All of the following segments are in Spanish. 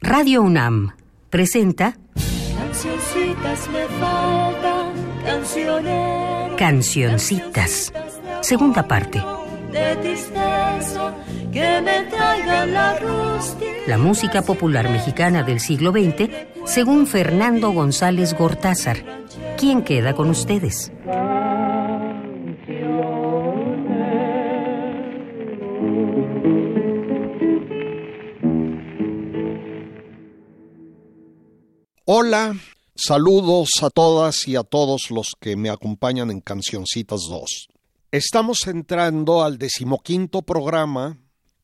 Radio UNAM presenta Cancioncitas me faltan. Cancioncitas, segunda parte. De tristeza, que me traigan la rústica. La música popular mexicana del siglo XX, según Fernando González Gortázar. ¿Quién queda con ustedes? Hola, saludos a todas y a todos los que me acompañan en Cancioncitas 2. Estamos entrando al decimoquinto programa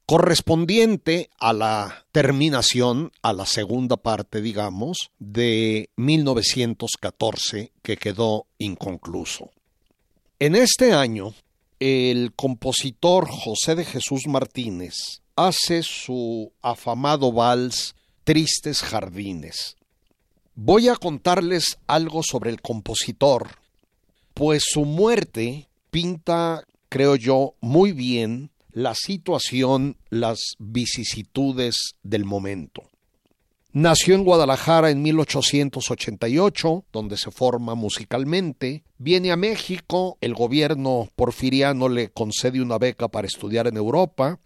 correspondiente a la terminación, a la segunda parte, digamos, de 1914 que quedó inconcluso. En este año, el compositor José de Jesús Martínez hace su afamado vals Tristes Jardines, Voy a contarles algo sobre el compositor, pues su muerte pinta, creo yo, muy bien la situación, las vicisitudes del momento. Nació en Guadalajara en 1888, donde se forma musicalmente. Viene a México, el gobierno porfiriano le concede una beca para estudiar en Europa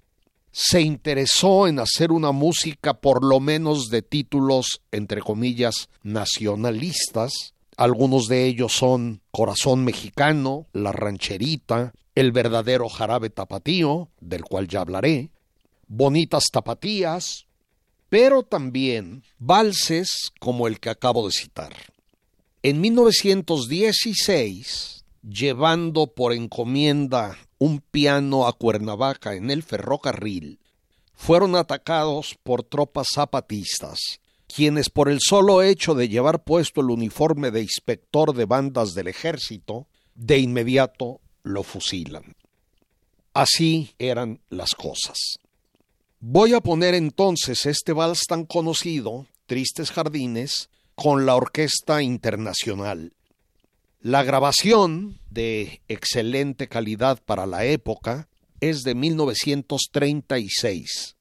se interesó en hacer una música por lo menos de títulos, entre comillas, nacionalistas. Algunos de ellos son Corazón Mexicano, La Rancherita, El verdadero jarabe tapatío, del cual ya hablaré, Bonitas Tapatías, pero también valses como el que acabo de citar. En 1916, llevando por encomienda un piano a Cuernavaca en el ferrocarril, fueron atacados por tropas zapatistas, quienes por el solo hecho de llevar puesto el uniforme de inspector de bandas del ejército, de inmediato lo fusilan. Así eran las cosas. Voy a poner entonces este vals tan conocido, Tristes Jardines, con la Orquesta Internacional. La grabación, de excelente calidad para la época, es de 1936.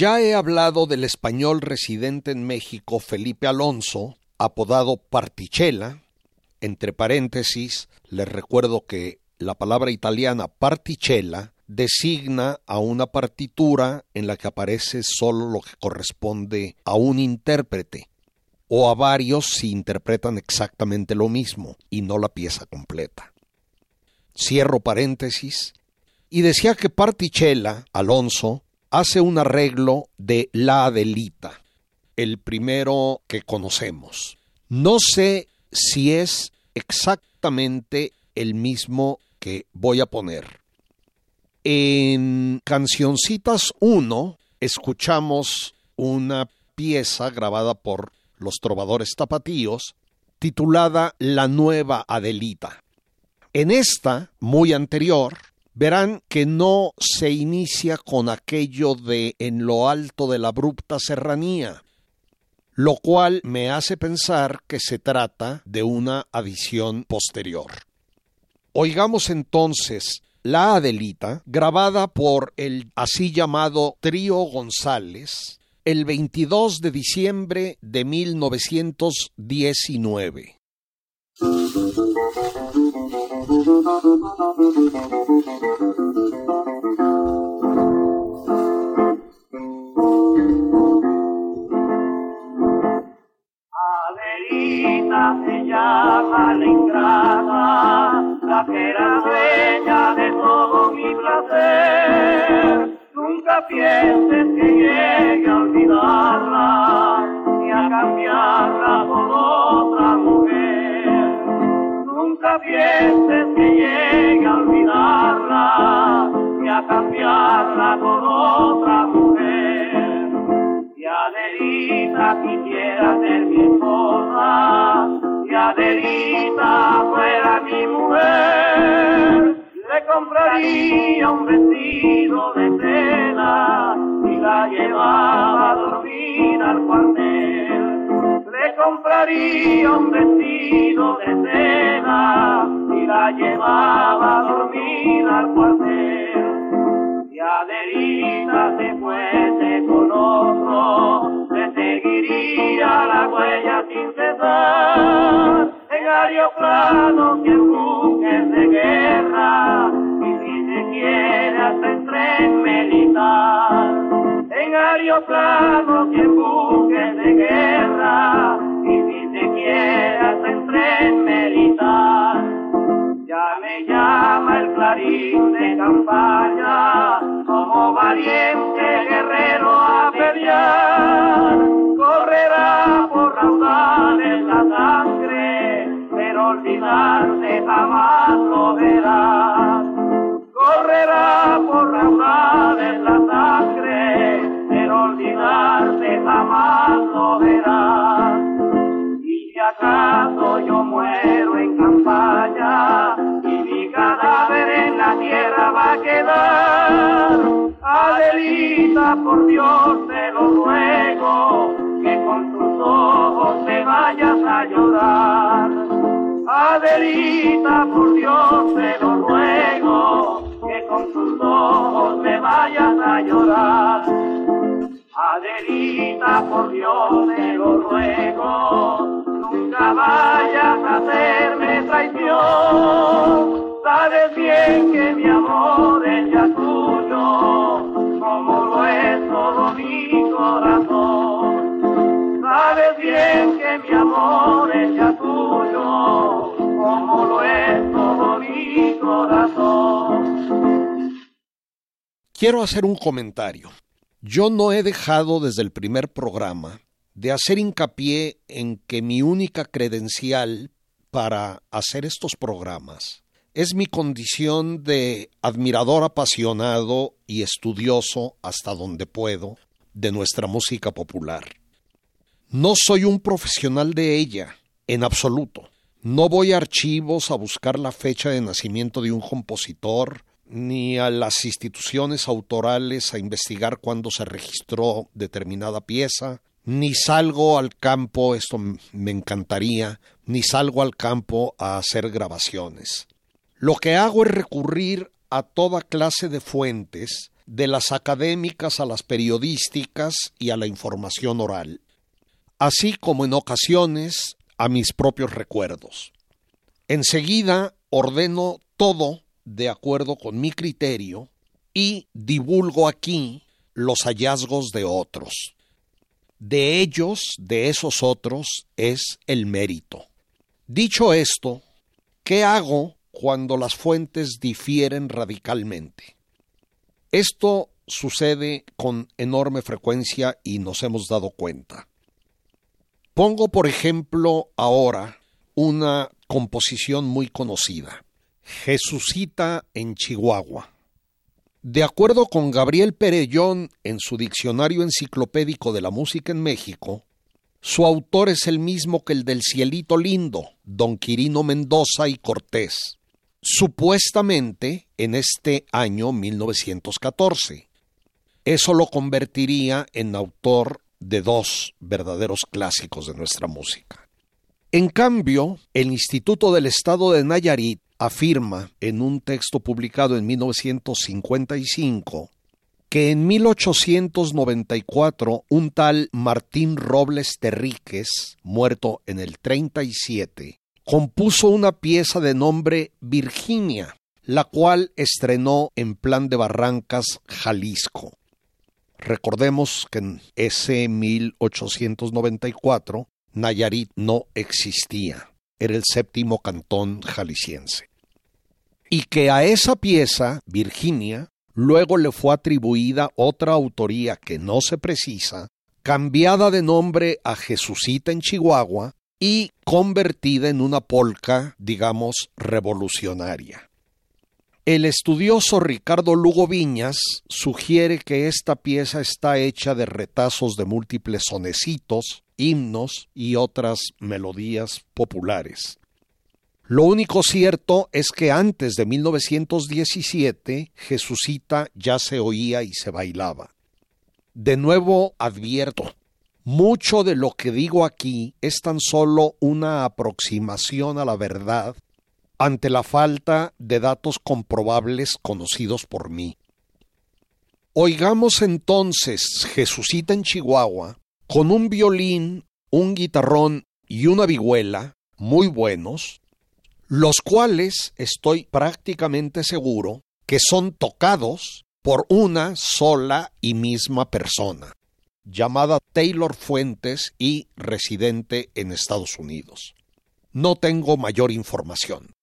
Ya he hablado del español residente en México Felipe Alonso, apodado Partichela. Entre paréntesis, les recuerdo que la palabra italiana partichela designa a una partitura en la que aparece solo lo que corresponde a un intérprete o a varios si interpretan exactamente lo mismo y no la pieza completa. Cierro paréntesis y decía que Partichela, Alonso, hace un arreglo de La Adelita, el primero que conocemos. No sé si es exactamente el mismo que voy a poner. En Cancioncitas 1 escuchamos una pieza grabada por los trovadores tapatíos titulada La Nueva Adelita. En esta, muy anterior, verán que no se inicia con aquello de en lo alto de la abrupta serranía, lo cual me hace pensar que se trata de una adición posterior. Oigamos entonces La Adelita, grabada por el así llamado Trío González, el 22 de diciembre de 1919. Thank you. De y la llevaba a dormir Por Dios te lo ruego, que con tus ojos te vayas a llorar. Adelita, por Dios te lo ruego, que con tus ojos me vayas a llorar. Adelita, por Dios te lo ruego, nunca vayas a hacerme traición. Sabes bien que mi amor es ya bien que mi amor es tuyo, como lo es todo mi corazón. Quiero hacer un comentario. Yo no he dejado desde el primer programa de hacer hincapié en que mi única credencial para hacer estos programas es mi condición de admirador apasionado y estudioso hasta donde puedo de nuestra música popular. No soy un profesional de ella, en absoluto. No voy a archivos a buscar la fecha de nacimiento de un compositor, ni a las instituciones autorales a investigar cuándo se registró determinada pieza, ni salgo al campo, esto me encantaría, ni salgo al campo a hacer grabaciones. Lo que hago es recurrir a toda clase de fuentes de las académicas a las periodísticas y a la información oral, así como en ocasiones a mis propios recuerdos. Enseguida ordeno todo de acuerdo con mi criterio y divulgo aquí los hallazgos de otros. De ellos, de esos otros, es el mérito. Dicho esto, ¿qué hago cuando las fuentes difieren radicalmente? Esto sucede con enorme frecuencia y nos hemos dado cuenta. Pongo, por ejemplo, ahora una composición muy conocida, Jesucita en Chihuahua. De acuerdo con Gabriel Perellón en su Diccionario Enciclopédico de la Música en México, su autor es el mismo que el del Cielito Lindo, don Quirino Mendoza y Cortés, supuestamente en este año 1914. Eso lo convertiría en autor de dos verdaderos clásicos de nuestra música. En cambio, el Instituto del Estado de Nayarit afirma en un texto publicado en 1955 que en 1894 un tal Martín Robles Terríquez, muerto en el 37, compuso una pieza de nombre Virginia, la cual estrenó en Plan de Barrancas, Jalisco. Recordemos que en ese 1894 Nayarit no existía, era el séptimo cantón jalisciense. Y que a esa pieza, Virginia, Luego le fue atribuida otra autoría que no se precisa, cambiada de nombre a Jesucita en Chihuahua y convertida en una polca, digamos, revolucionaria. El estudioso Ricardo Lugo Viñas sugiere que esta pieza está hecha de retazos de múltiples sonecitos, himnos y otras melodías populares. Lo único cierto es que antes de 1917 Jesucita ya se oía y se bailaba. De nuevo advierto, mucho de lo que digo aquí es tan solo una aproximación a la verdad ante la falta de datos comprobables conocidos por mí. Oigamos entonces Jesucita en Chihuahua con un violín, un guitarrón y una vihuela muy buenos, los cuales estoy prácticamente seguro que son tocados por una sola y misma persona, llamada Taylor Fuentes y residente en Estados Unidos. No tengo mayor información.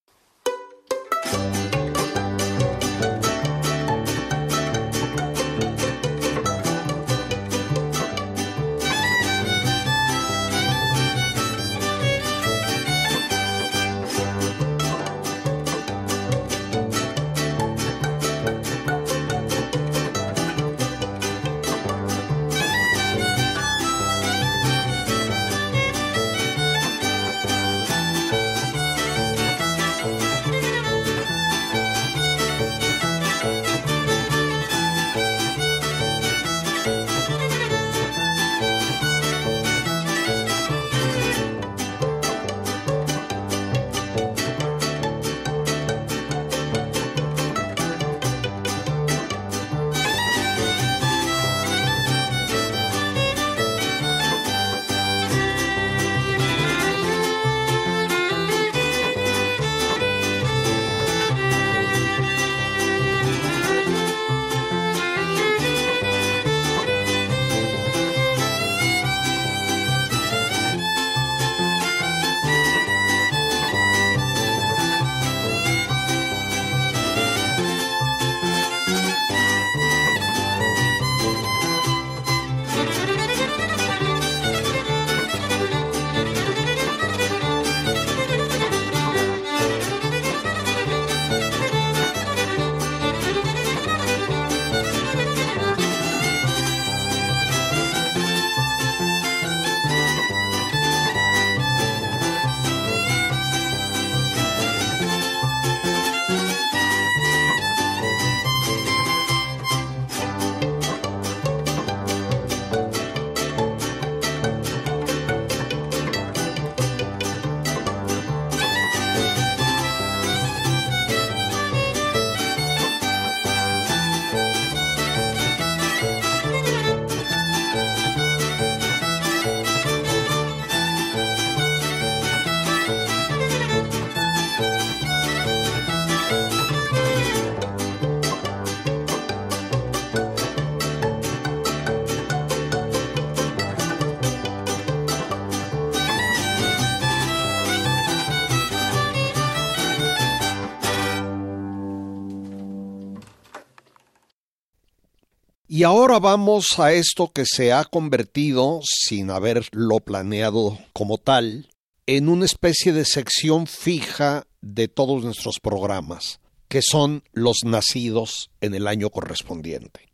Y ahora vamos a esto que se ha convertido, sin haberlo planeado como tal, en una especie de sección fija de todos nuestros programas, que son los nacidos en el año correspondiente.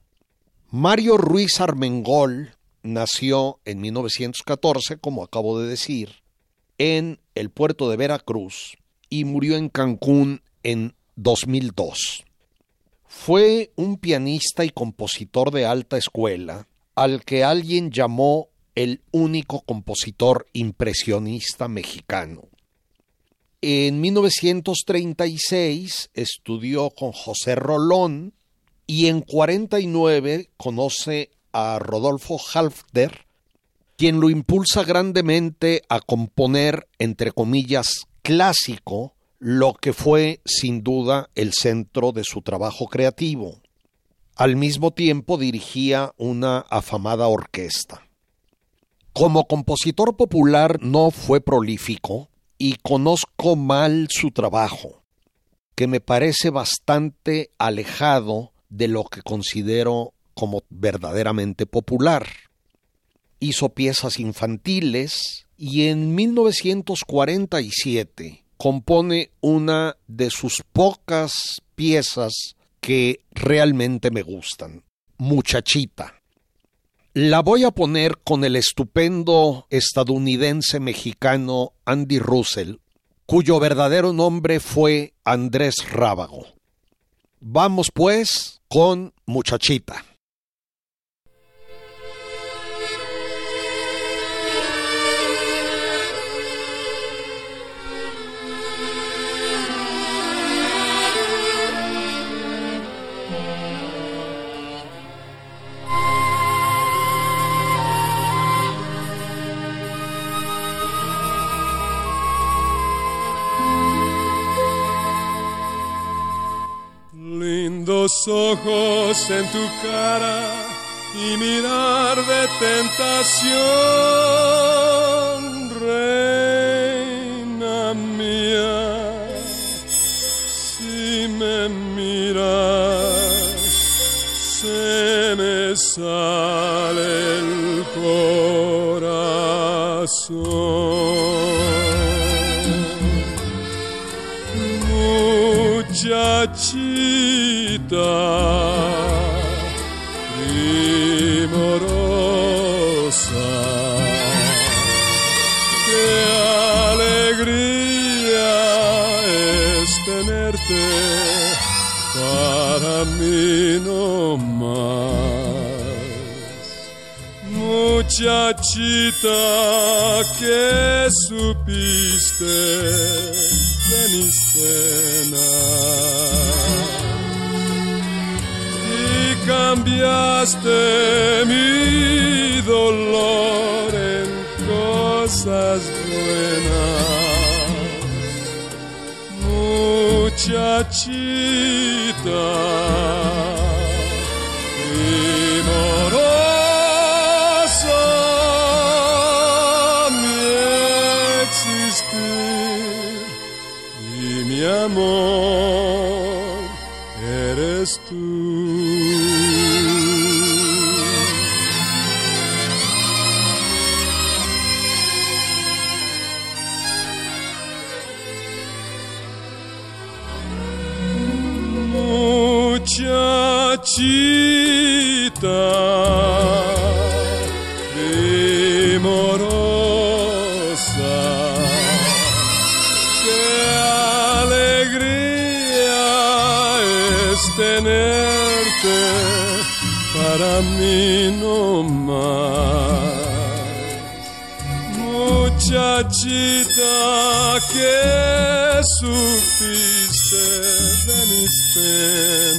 Mario Ruiz Armengol nació en 1914, como acabo de decir, en el puerto de Veracruz y murió en Cancún en 2002. Fue un pianista y compositor de alta escuela al que alguien llamó el único compositor impresionista mexicano. En 1936 estudió con José Rolón y en 49 conoce a Rodolfo Halfter, quien lo impulsa grandemente a componer, entre comillas, clásico, lo que fue sin duda el centro de su trabajo creativo. Al mismo tiempo dirigía una afamada orquesta. Como compositor popular no fue prolífico y conozco mal su trabajo, que me parece bastante alejado de lo que considero como verdaderamente popular. Hizo piezas infantiles y en 1947 compone una de sus pocas piezas que realmente me gustan, Muchachita. La voy a poner con el estupendo estadounidense mexicano Andy Russell, cuyo verdadero nombre fue Andrés Rábago. Vamos pues con Muchachita. Ojos en tu cara y mirar de tentación, reina mía, si me miras, se me sale el corazón. Muchachita que supiste de mis penas y cambiaste mi dolor en cosas buenas, muchachita. Muchachita primorosa, qué alegría es tenerte para mí no más. Muchachita que supiste de mis penas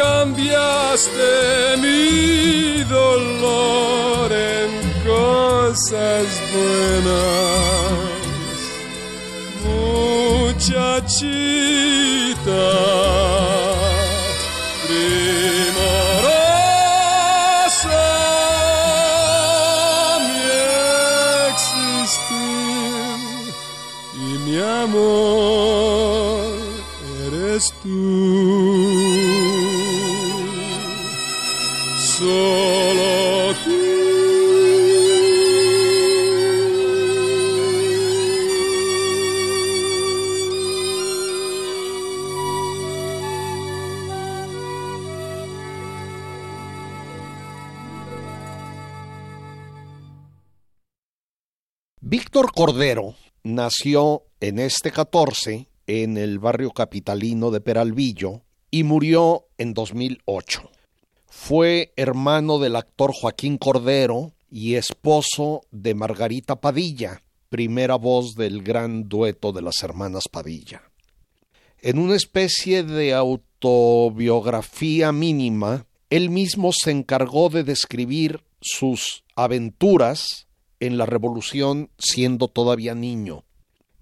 cambiaste mi dolor en cosas buenas. Muchachita nació en este 14 en el barrio capitalino de Peralvillo y murió en 2008. Fue hermano del actor Joaquín Cordero y esposo de Margarita Padilla, primera voz del gran dueto de las hermanas Padilla. En una especie de autobiografía mínima, él mismo se encargó de describir sus aventuras en la revolución siendo todavía niño.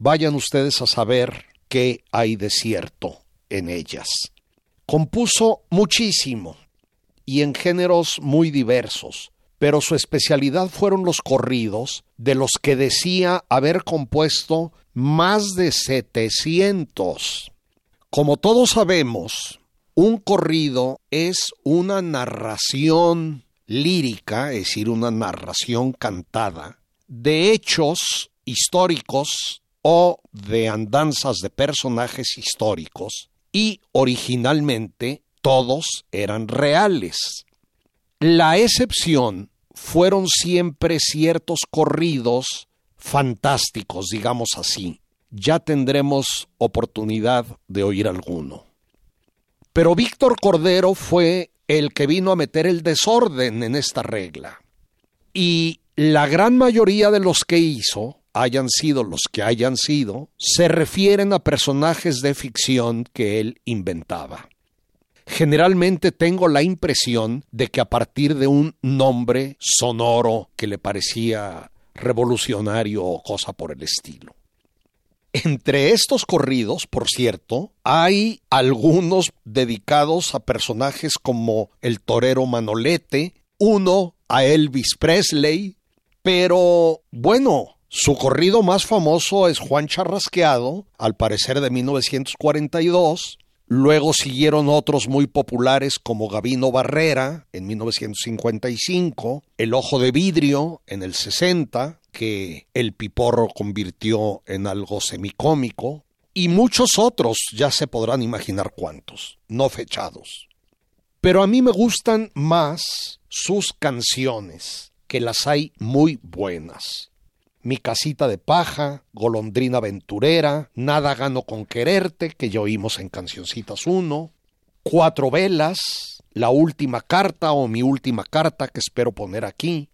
Vayan ustedes a saber qué hay de cierto en ellas. Compuso muchísimo y en géneros muy diversos, pero su especialidad fueron los corridos, de los que decía haber compuesto más de 700. Como todos sabemos, un corrido es una narración lírica, es decir, una narración cantada, de hechos históricos o de andanzas de personajes históricos, y originalmente todos eran reales. La excepción fueron siempre ciertos corridos fantásticos, digamos así. Ya tendremos oportunidad de oír alguno. Pero Víctor Cordero fue el que vino a meter el desorden en esta regla. Y la gran mayoría de los que hizo, hayan sido los que hayan sido, se refieren a personajes de ficción que él inventaba. Generalmente tengo la impresión de que a partir de un nombre sonoro que le parecía revolucionario o cosa por el estilo. Entre estos corridos, por cierto, hay algunos dedicados a personajes como el torero Manolete, uno a Elvis Presley, pero bueno, su corrido más famoso es Juan Charrasqueado, al parecer de 1942. Luego siguieron otros muy populares como Gavino Barrera en 1955, El Ojo de Vidrio en el 60, que el piporro convirtió en algo semicómico, y muchos otros, ya se podrán imaginar cuántos, no fechados. Pero a mí me gustan más sus canciones, que las hay muy buenas. Mi casita de paja, Golondrina aventurera, Nada gano con quererte, que ya oímos en Cancioncitas 1, Cuatro velas, La última carta o Mi última carta que espero poner aquí,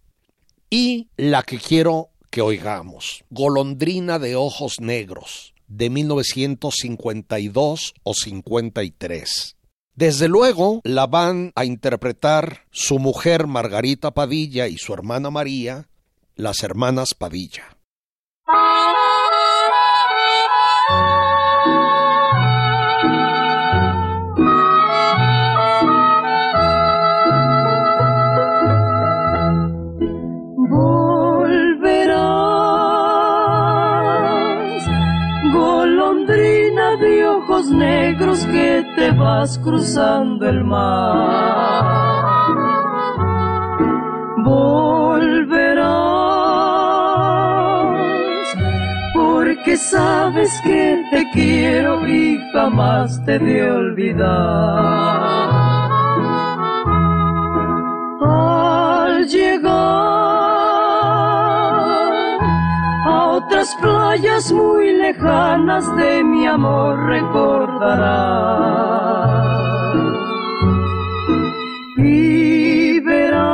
y la que quiero que oigamos, Golondrina de ojos negros, de 1952 o 53. Desde luego la van a interpretar su mujer Margarita Padilla y su hermana María, las hermanas Padilla. Negros que te vas cruzando el mar. Volverás, porque sabes que te quiero y jamás te de olvidar. Al llegar a otras playas muy lejanas de mi amor recordarás. Y verás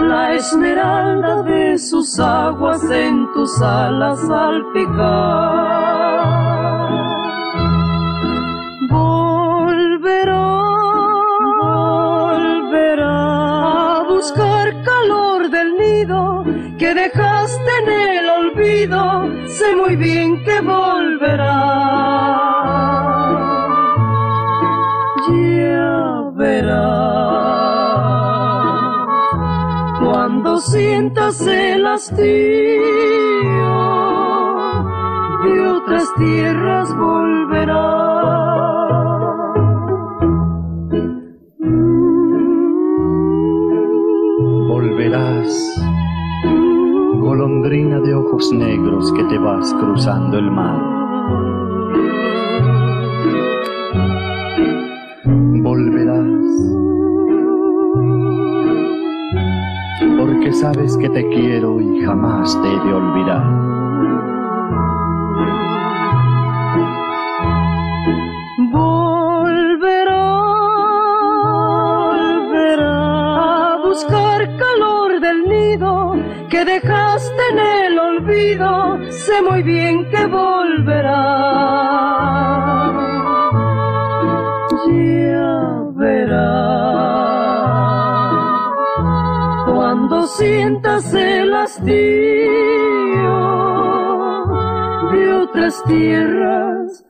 la esmeralda sus aguas en tus alas salpicar. Volverá, volverá a buscar calor del nido que dejaste en el olvido. Sé muy bien que volverá. Sientas el hastío de otra otras tierras volverás. Volverás, golondrina de ojos negros que te vas cruzando el mar. Sabes que te quiero y jamás te he de olvidar. De otras tierras.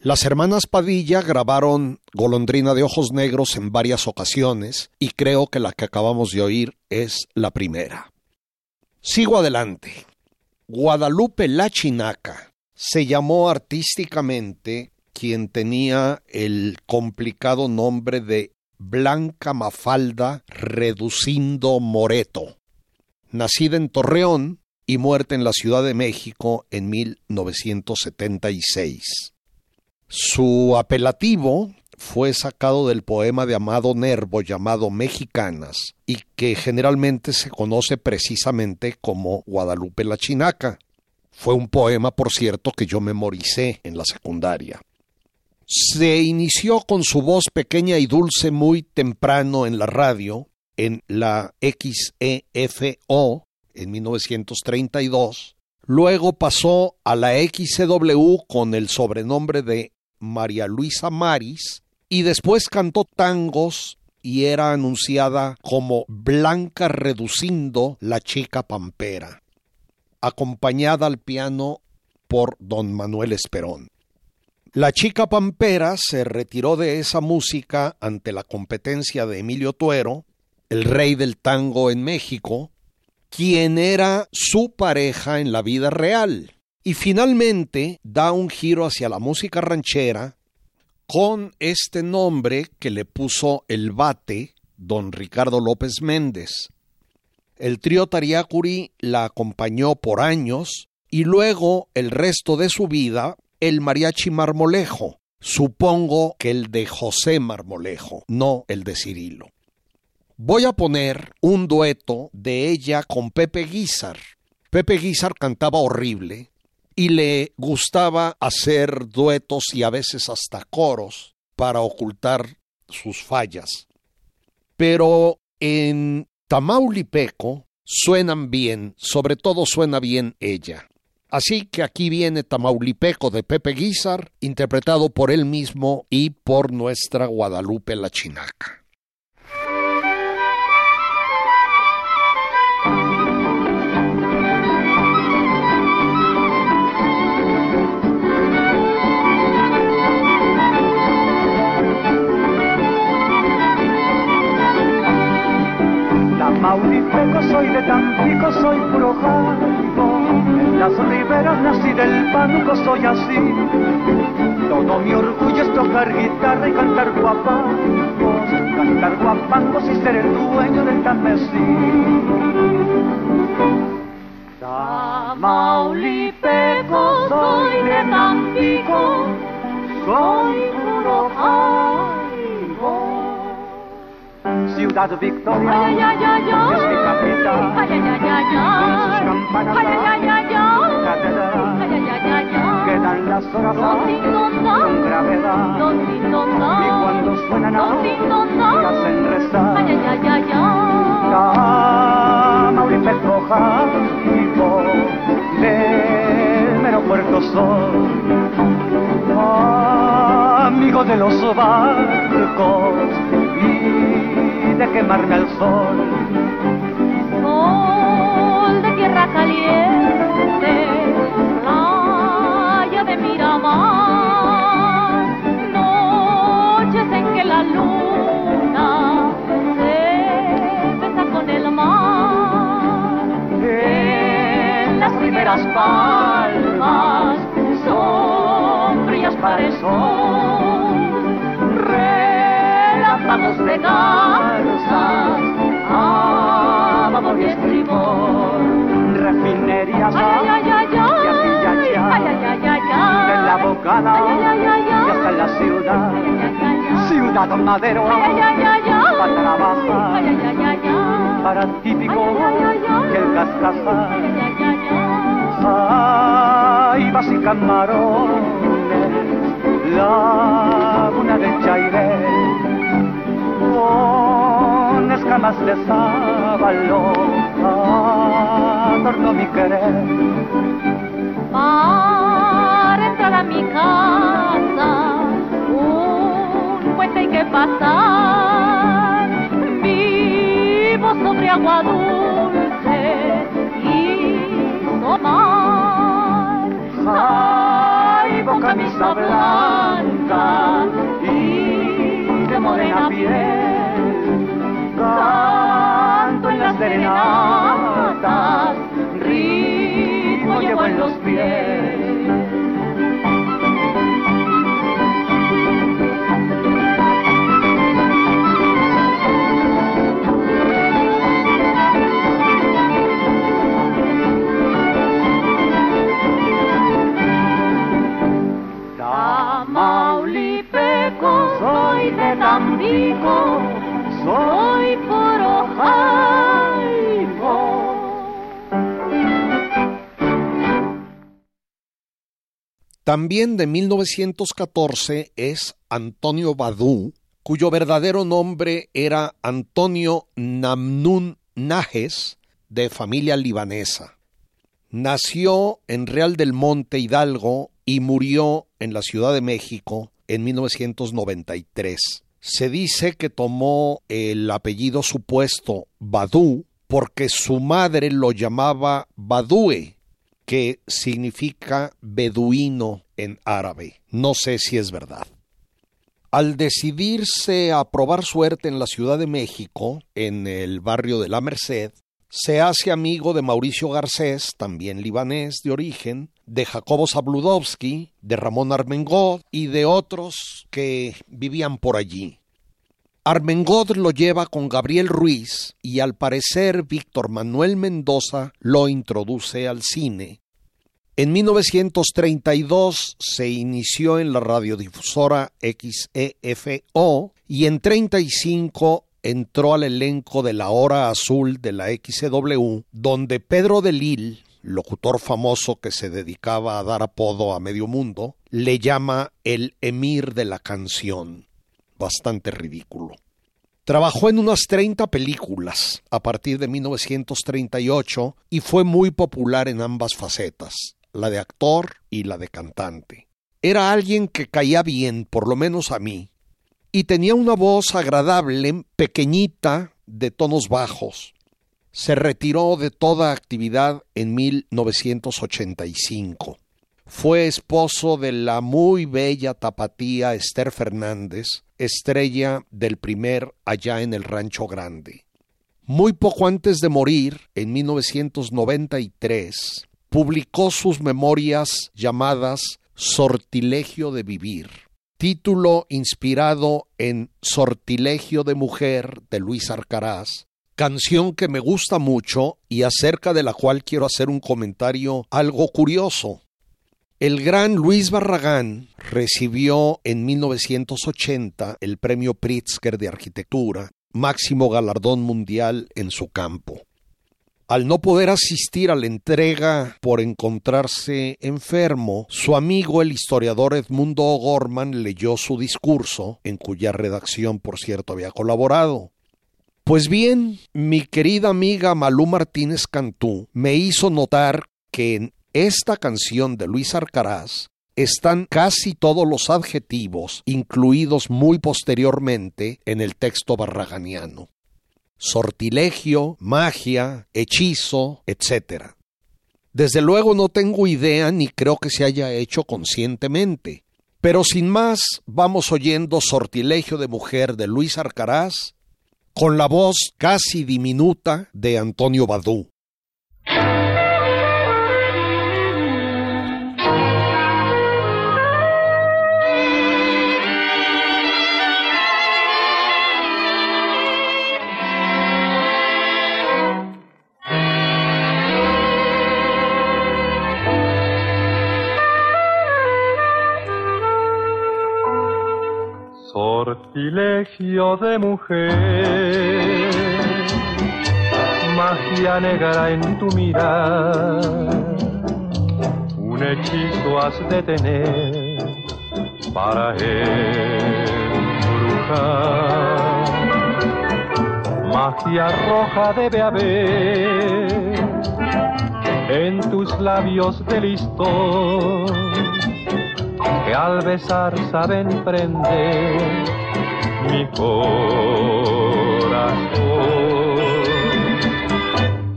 Las hermanas Padilla grabaron Golondrina de Ojos Negros en varias ocasiones y creo que la que acabamos de oír es la primera. Sigo adelante. Guadalupe La Chinaca se llamó artísticamente quien tenía el complicado nombre de Blanca Mafalda Reducindo Moreto, nacida en Torreón y muerta en la Ciudad de México en 1976. Su apelativo fue sacado del poema de Amado Nervo llamado Mexicanas y que generalmente se conoce precisamente como Guadalupe la Chinaca. Fue un poema, por cierto, que yo memoricé en la secundaria. Se inició con su voz pequeña y dulce muy temprano en la radio, en la XEFO, en 1932. Luego pasó a la XCW con el sobrenombre de María Luisa Maris y después cantó tangos y era anunciada como Blanca Reducindo la chica pampera, acompañada al piano por don Manuel Esperón. La chica pampera se retiró de esa música ante la competencia de Emilio Tuero, el rey del tango en México, quien era su pareja en la vida real. Y finalmente da un giro hacia la música ranchera con este nombre que le puso el bate don Ricardo López Méndez. El trío Tariacuri la acompañó por años y luego el resto de su vida el mariachi Marmolejo. Supongo que el de José Marmolejo, no el de Cirilo. Voy a poner un dueto de ella con Pepe Guizar. Pepe Guizar cantaba horrible, y le gustaba hacer duetos y a veces hasta coros para ocultar sus fallas. Pero en Tamaulipeco suenan bien, sobre todo suena bien ella. Así que aquí viene Tamaulipeco de Pepe Guizar, interpretado por él mismo y por nuestra Guadalupe la Chinaca. Tamaulipeco soy de Tampico, soy puro En las riberas nací del panco, soy así. Todo mi orgullo es tocar guitarra y cantar guapangos, cantar guapangos y ser el dueño del tamesí. Tamaulipeco soy de Tampico, soy puro Ciudad Victoria ay, ay, ay, ay, es mi capital. Ay, ay, ay, ay, ay. Con sus campanas ay, ay, ay, ay, catedral. Ay, ay, ay, ay, ay. Quedan las horas con gravedad. Y cuando suenan a y hacen rezar. Ay, ay, ay, del mero Puerto Sol. Amigo de los barcos de quemarme al sol. Soy. También de 1914 es Antonio Badú, cuyo verdadero nombre era Antonio Namnun Najes, de familia libanesa. Nació en Real del Monte Hidalgo y murió en la Ciudad de México en 1993. Se dice que tomó el apellido supuesto Badú porque su madre lo llamaba Badue, que significa beduino en árabe. No sé si es verdad. Al decidirse a probar suerte en la Ciudad de México, en el barrio de la Merced, se hace amigo de Mauricio Garcés, también libanés de origen, de Jacobo Zabludovsky, de Ramón Armengod y de otros que vivían por allí. Armengod lo lleva con Gabriel Ruiz y al parecer Víctor Manuel Mendoza lo introduce al cine. En 1932 se inició en la radiodifusora XEFO y en 35 entró al elenco de La Hora Azul de la XW, donde Pedro de Lille, locutor famoso que se dedicaba a dar apodo a medio mundo, le llama el emir de la canción. Bastante ridículo. Trabajó en unas 30 películas a partir de 1938 y fue muy popular en ambas facetas, la de actor y la de cantante. Era alguien que caía bien, por lo menos a mí, y tenía una voz agradable, pequeñita, de tonos bajos. Se retiró de toda actividad en 1985. Fue esposo de la muy bella tapatía Esther Fernández, estrella del primer allá en el Rancho Grande. Muy poco antes de morir, en 1993, publicó sus memorias llamadas Sortilegio de Vivir, título inspirado en Sortilegio de Mujer de Luis Arcaraz, canción que me gusta mucho y acerca de la cual quiero hacer un comentario algo curioso. El gran Luis Barragán recibió en 1980 el premio Pritzker de Arquitectura, máximo galardón mundial en su campo. Al no poder asistir a la entrega por encontrarse enfermo, su amigo el historiador Edmundo O'Gorman leyó su discurso, en cuya redacción por cierto había colaborado. Pues bien, mi querida amiga Malú Martínez Cantú me hizo notar que en esta canción de Luis Arcaraz están casi todos los adjetivos incluidos muy posteriormente en el texto barraganiano. Sortilegio, magia, hechizo, etc. Desde luego no tengo idea ni creo que se haya hecho conscientemente. Pero sin más, vamos oyendo Sortilegio de Mujer de Luis Arcaraz con la voz casi diminuta de Antonio Badú. Sortilegio de mujer, magia negra en tu mirar, un hechizo has de tener para embrujar. Magia roja debe haber en tus labios de listón que al besar saben prender mi corazón.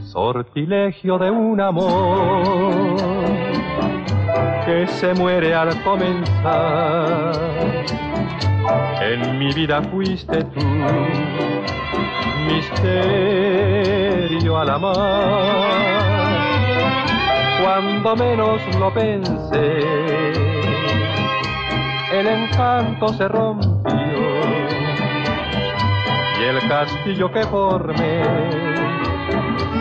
Sortilegio de un amor que se muere al comenzar. En mi vida fuiste tú, misterio al amar. Cuando menos lo pensé, el encanto se rompió y el castillo que formé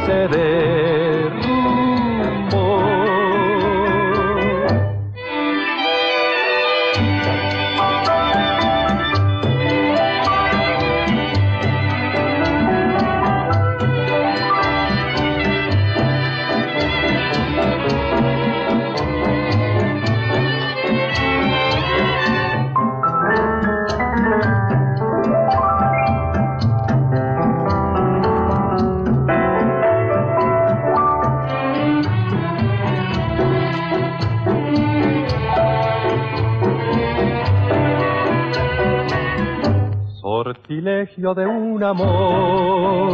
se. Sortilegio de un amor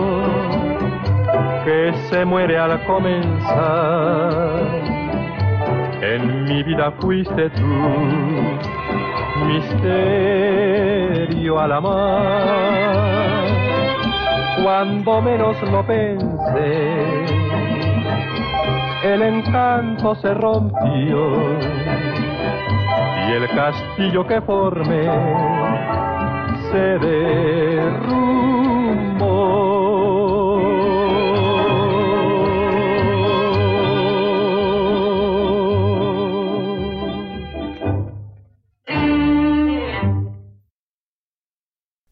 que se muere al comenzar. En mi vida fuiste tú, misterio al amar. Cuando menos lo pensé, el encanto se rompió y el castillo que formé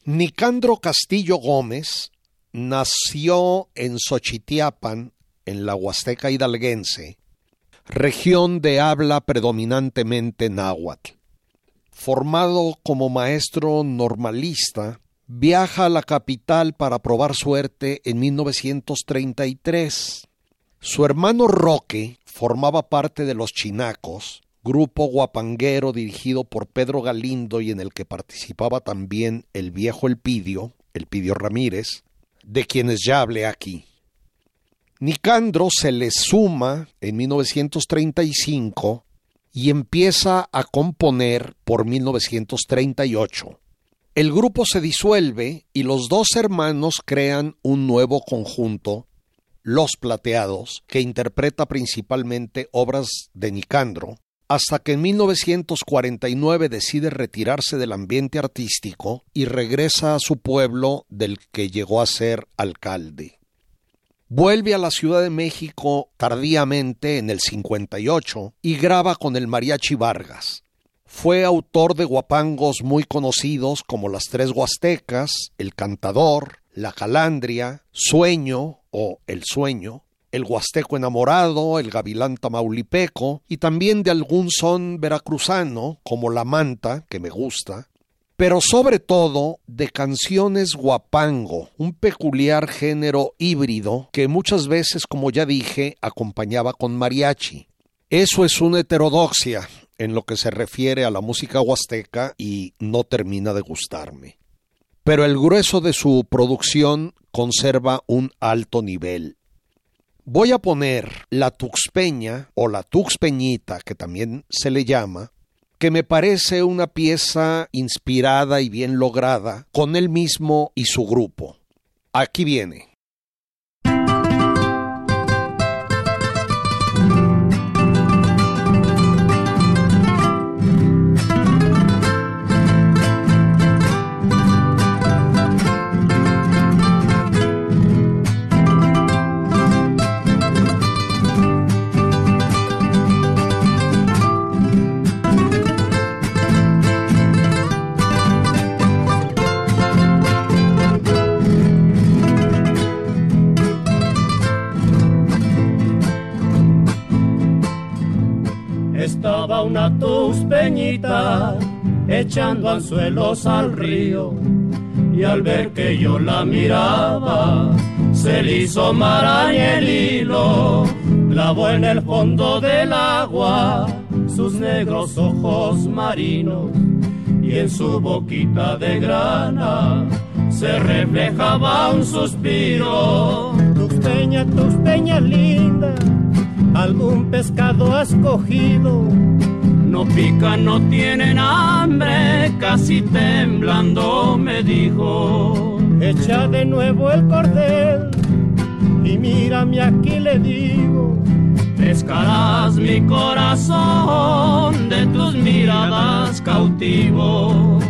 Nicandro Castillo Gómez nació en Xochitiapan, en la Huasteca hidalguense, región de habla predominantemente náhuatl formado como maestro normalista, viaja a la capital para probar suerte en 1933. Su hermano Roque formaba parte de los Chinacos, grupo guapanguero dirigido por Pedro Galindo y en el que participaba también el viejo Elpidio, Elpidio Ramírez, de quienes ya hablé aquí. Nicandro se le suma en 1935 y empieza a componer por 1938. El grupo se disuelve y los dos hermanos crean un nuevo conjunto, Los Plateados, que interpreta principalmente obras de Nicandro, hasta que en 1949 decide retirarse del ambiente artístico y regresa a su pueblo del que llegó a ser alcalde. Vuelve a la Ciudad de México tardíamente en el 58 y graba con el Mariachi Vargas. Fue autor de guapangos muy conocidos como Las Tres Huastecas, El Cantador, La Calandria, Sueño o El Sueño, El Huasteco Enamorado, El Gavilán Tamaulipeco y también de algún son veracruzano como La Manta, que me gusta, pero sobre todo de canciones guapango, un peculiar género híbrido que muchas veces, como ya dije, acompañaba con mariachi. Eso es una heterodoxia en lo que se refiere a la música huasteca y no termina de gustarme. Pero el grueso de su producción conserva un alto nivel. Voy a poner la tuxpeña o la tuxpeñita, que también se le llama, que me parece una pieza inspirada y bien lograda con él mismo y su grupo. Aquí viene. Estaba una tuspeñita echando anzuelos al río y al ver que yo la miraba se le hizo maraña el hilo, clavó en el fondo del agua sus negros ojos marinos y en su boquita de grana se reflejaba un suspiro. Tus peñas, tus peñas lindas, algún pescado has cogido. No pican, no tienen hambre, casi temblando me dijo. Echa de nuevo el cordel y mírame aquí le digo. Pescarás mi corazón de tus miradas cautivo.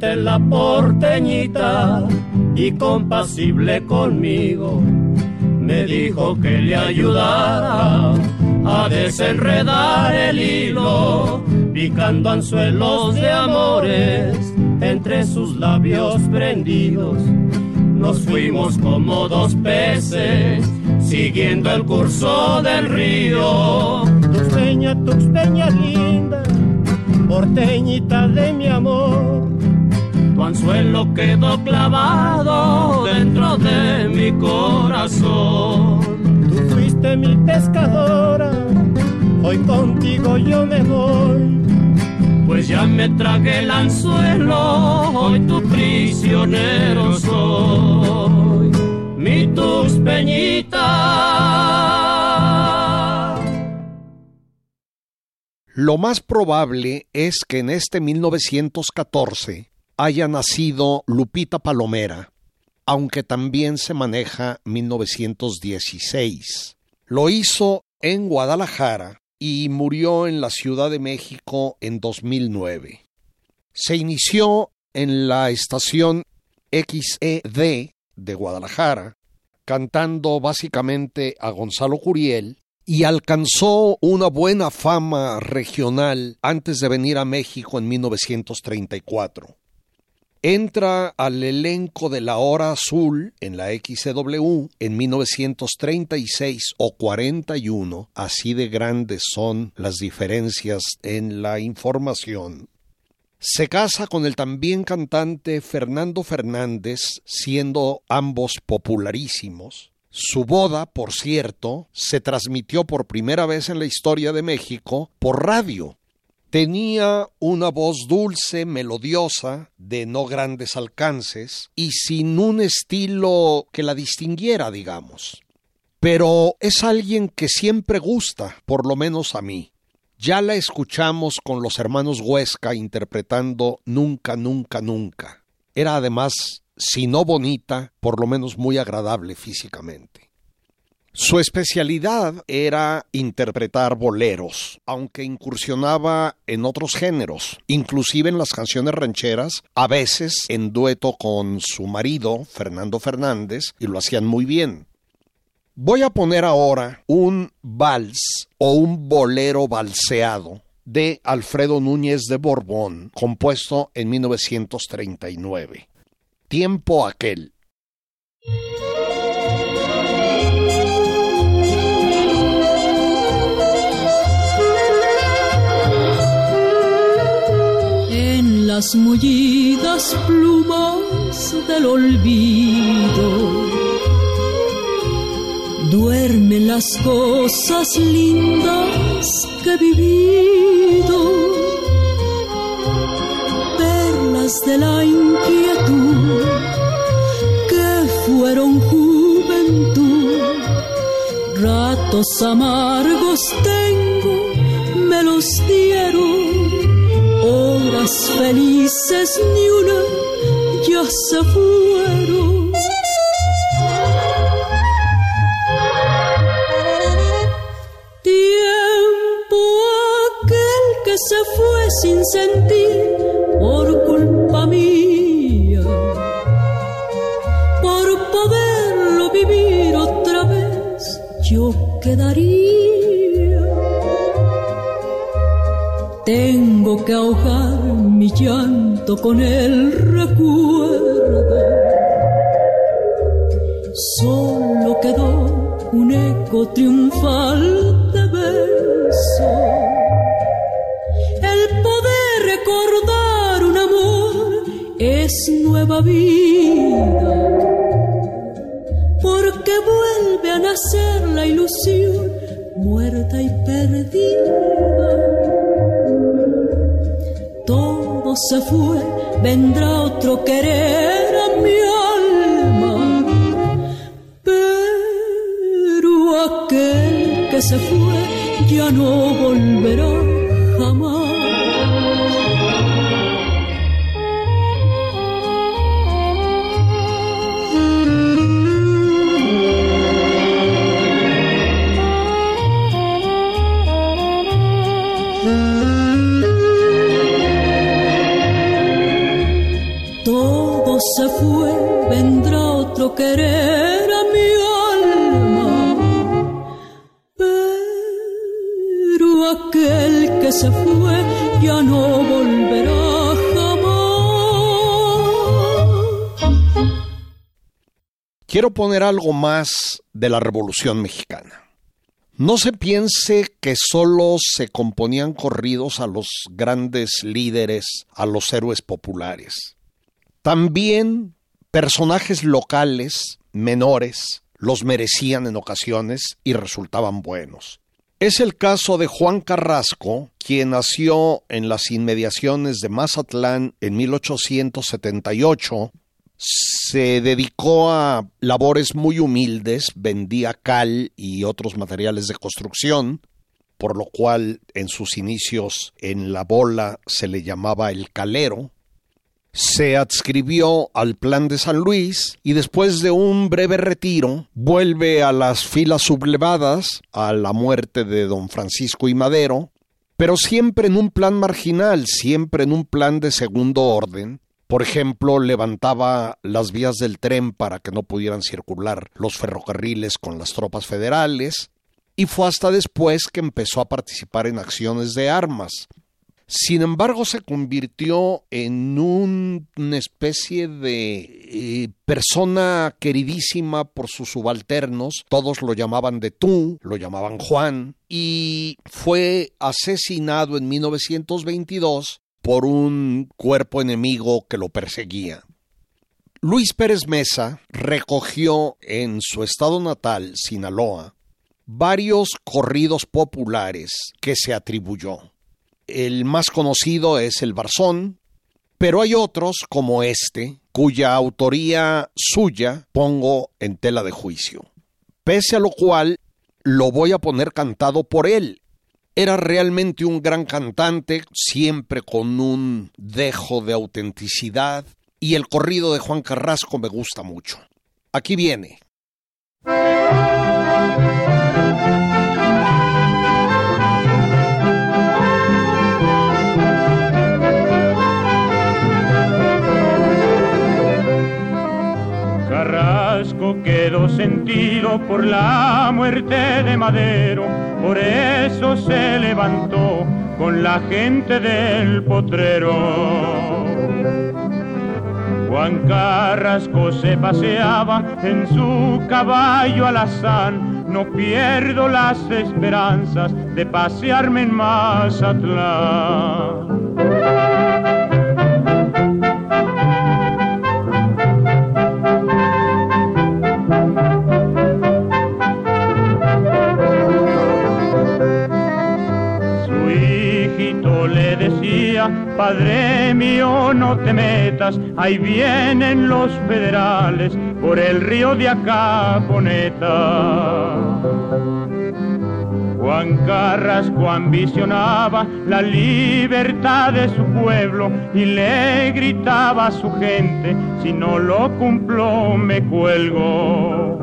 La porteñita y compasible conmigo me dijo que le ayudara a desenredar el hilo, picando anzuelos de amores entre sus labios prendidos. Nos fuimos como dos peces, siguiendo el curso del río. Tuxpeña, tuxpeña linda, porteñita de mi amor tu anzuelo quedó clavado dentro de mi corazón. Tú fuiste mi pescadora, hoy contigo yo me voy. Pues ya me tragué el anzuelo, hoy tu prisionero soy. Mi tus peñitas. Lo más probable es que en este 1914 haya nacido Lupita Palomera, aunque también se maneja 1916. Lo hizo en Guadalajara y murió en la Ciudad de México en 2009. Se inició en la estación XED de Guadalajara, cantando básicamente a Gonzalo Curiel, y alcanzó una buena fama regional antes de venir a México en 1934 entra al elenco de La Hora Azul en la XCW en 1936 o 41, así de grandes son las diferencias en la información. Se casa con el también cantante Fernando Fernández, siendo ambos popularísimos. Su boda, por cierto, se transmitió por primera vez en la historia de México por radio Tenía una voz dulce, melodiosa, de no grandes alcances y sin un estilo que la distinguiera, digamos. Pero es alguien que siempre gusta, por lo menos a mí. Ya la escuchamos con los hermanos Huesca interpretando Nunca, nunca, nunca. Era además, si no bonita, por lo menos muy agradable físicamente. Su especialidad era interpretar boleros, aunque incursionaba en otros géneros, inclusive en las canciones rancheras, a veces en dueto con su marido, Fernando Fernández, y lo hacían muy bien. Voy a poner ahora un vals o un bolero balseado de Alfredo Núñez de Borbón, compuesto en 1939. Tiempo aquel. Las mullidas plumas del olvido. Duermen las cosas lindas que he vivido, perlas de la inquietud que fueron juventud, ratos amargos tengo, me los dieron horas felices ni una ya se fueron. Tiempo aquel que se fue sin sentir por culpa mía, por poderlo vivir otra vez, yo quedaría. Tengo que ahogar mi llanto con el recuerdo. Solo quedó un eco triunfal de beso. El poder recordar un amor es nueva vida. Porque vuelve a nacer la ilusión muerta y perdida se fue, vendrá otro querer a mi alma. Pero aquel que se fue ya no volverá jamás. Querer a mi alma, pero aquel que se fue ya no volverá jamás. Quiero poner algo más de la Revolución Mexicana. No se piense que solo se componían corridos a los grandes líderes, a los héroes populares. También personajes locales, menores, los merecían en ocasiones y resultaban buenos. Es el caso de Juan Carrasco, quien nació en las inmediaciones de Mazatlán en 1878, se dedicó a labores muy humildes, vendía cal y otros materiales de construcción, por lo cual en sus inicios en la bola se le llamaba el calero, se adscribió al Plan de San Luis y después de un breve retiro vuelve a las filas sublevadas a la muerte de don Francisco y Madero, pero siempre en un plan marginal, siempre en un plan de segundo orden. Por ejemplo, levantaba las vías del tren para que no pudieran circular los ferrocarriles con las tropas federales, y fue hasta después que empezó a participar en acciones de armas. Sin embargo, se convirtió en una especie de eh, persona queridísima por sus subalternos. Todos lo llamaban de tú, lo llamaban Juan, y fue asesinado en 1922 por un cuerpo enemigo que lo perseguía. Luis Pérez Mesa recogió en su estado natal, Sinaloa, varios corridos populares que se atribuyó. El más conocido es el Barzón, pero hay otros como este, cuya autoría suya pongo en tela de juicio. Pese a lo cual, lo voy a poner cantado por él. Era realmente un gran cantante, siempre con un dejo de autenticidad, y el corrido de Juan Carrasco me gusta mucho. Aquí viene. Quedó sentido por la muerte de Madero, por eso se levantó con la gente del potrero. Juan Carrasco se paseaba en su caballo alazán, no pierdo las esperanzas de pasearme en Mazatlán. Padre mío, no te metas, ahí vienen los federales por el río de Acaponeta. Juan Carrasco ambicionaba la libertad de su pueblo y le gritaba a su gente, si no lo cumplo me cuelgo.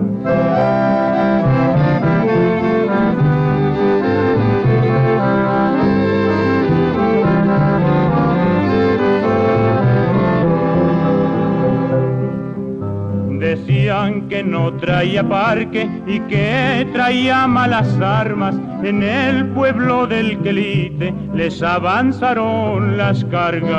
Que no traía parque y que traía malas armas, en el pueblo del Quelite les avanzaron las cargas.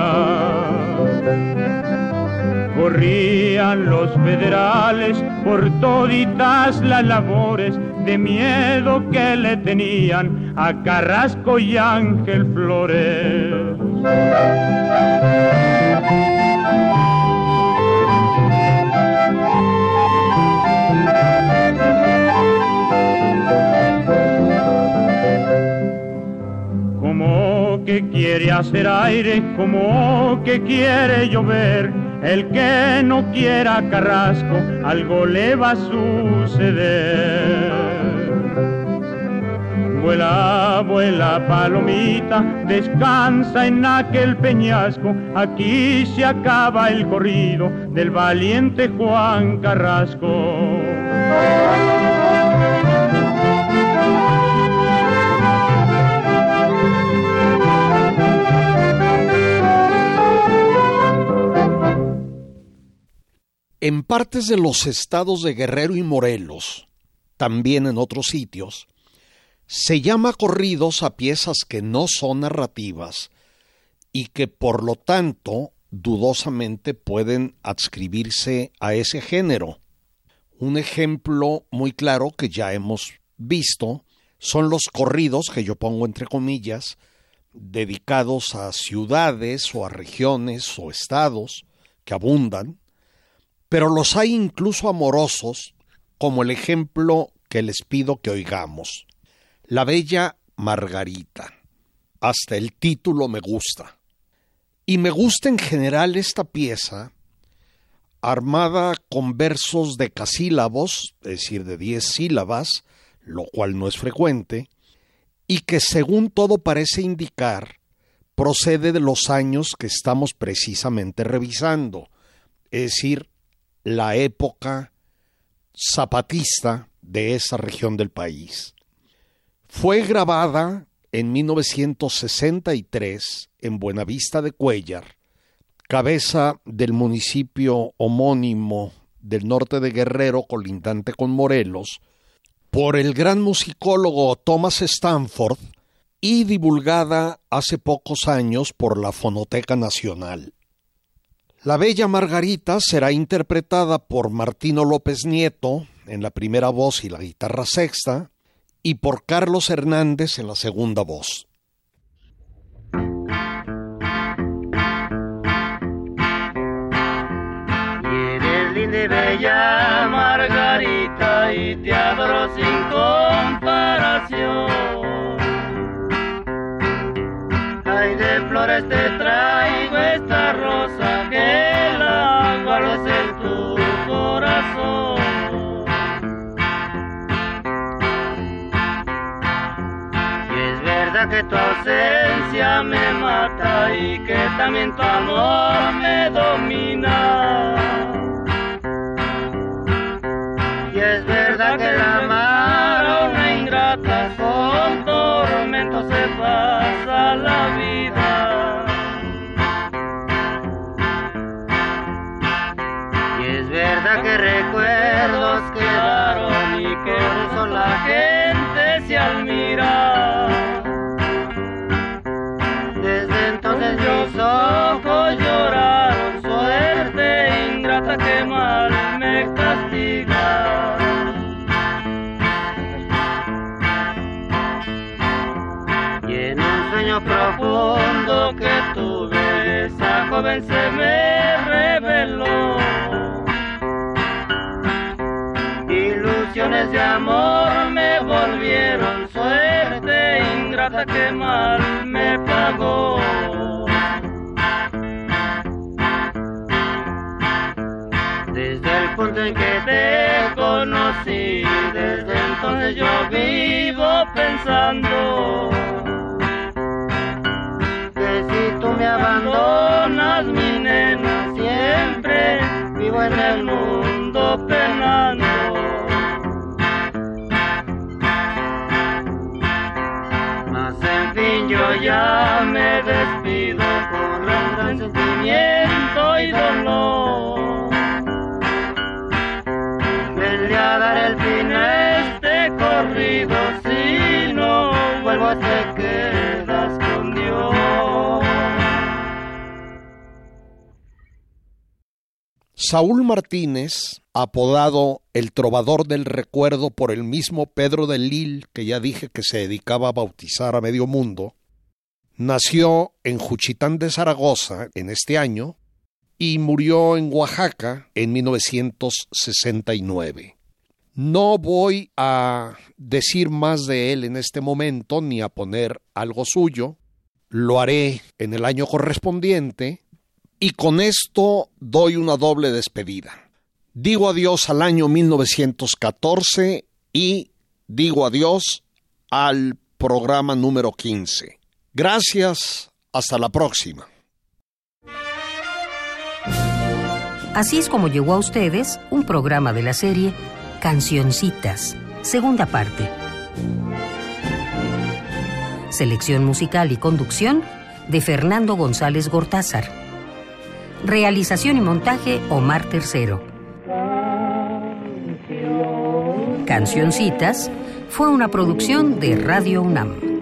Corrían los federales por toditas las labores de miedo que le tenían a Carrasco y Ángel Flores. Que quiere hacer aire, como que quiere llover, el que no quiera Carrasco, algo le va a suceder. Vuela, vuela palomita, descansa en aquel peñasco, aquí se acaba el corrido del valiente Juan Carrasco. En partes de los estados de Guerrero y Morelos, también en otros sitios, se llama corridos a piezas que no son narrativas y que por lo tanto dudosamente pueden adscribirse a ese género. Un ejemplo muy claro que ya hemos visto son los corridos que yo pongo entre comillas, dedicados a ciudades o a regiones o estados que abundan, pero los hay incluso amorosos, como el ejemplo que les pido que oigamos. La bella Margarita. Hasta el título me gusta. Y me gusta en general esta pieza, armada con versos de casílabos, es decir, de diez sílabas, lo cual no es frecuente, y que según todo parece indicar, procede de los años que estamos precisamente revisando, es decir, la época zapatista de esa región del país. Fue grabada en 1963 en Buenavista de Cuellar, cabeza del municipio homónimo del norte de Guerrero, colindante con Morelos, por el gran musicólogo Thomas Stanford y divulgada hace pocos años por la Fonoteca Nacional. La Bella Margarita será interpretada por Martino López Nieto en la primera voz y la guitarra sexta, y por Carlos Hernández en la segunda voz. bella Margarita y te sin comparación. De flores ausencia me mata y que también tu amor me domina. Joven me reveló. Ilusiones de amor me volvieron suerte ingrata que mal me pagó. punto en que te conocí, desde entonces yo vivo pensando en el mundo Saúl Martínez, apodado el trovador del recuerdo por el mismo Pedro de Lille, que ya dije que se dedicaba a bautizar a medio mundo, nació en Juchitán de Zaragoza en este año y murió en Oaxaca en 1969. No voy a decir más de él en este momento ni a poner algo suyo, lo haré en el año correspondiente y con esto doy una doble despedida. Digo adiós al año 1914 y digo adiós al programa número 15. Gracias, hasta la próxima. Así es como llegó a ustedes un programa de la serie Cancioncitas, segunda parte. Selección musical y conducción de Fernando González Gortázar. Realización y montaje Omar Tercero. Cancioncitas fue una producción de Radio UNAM.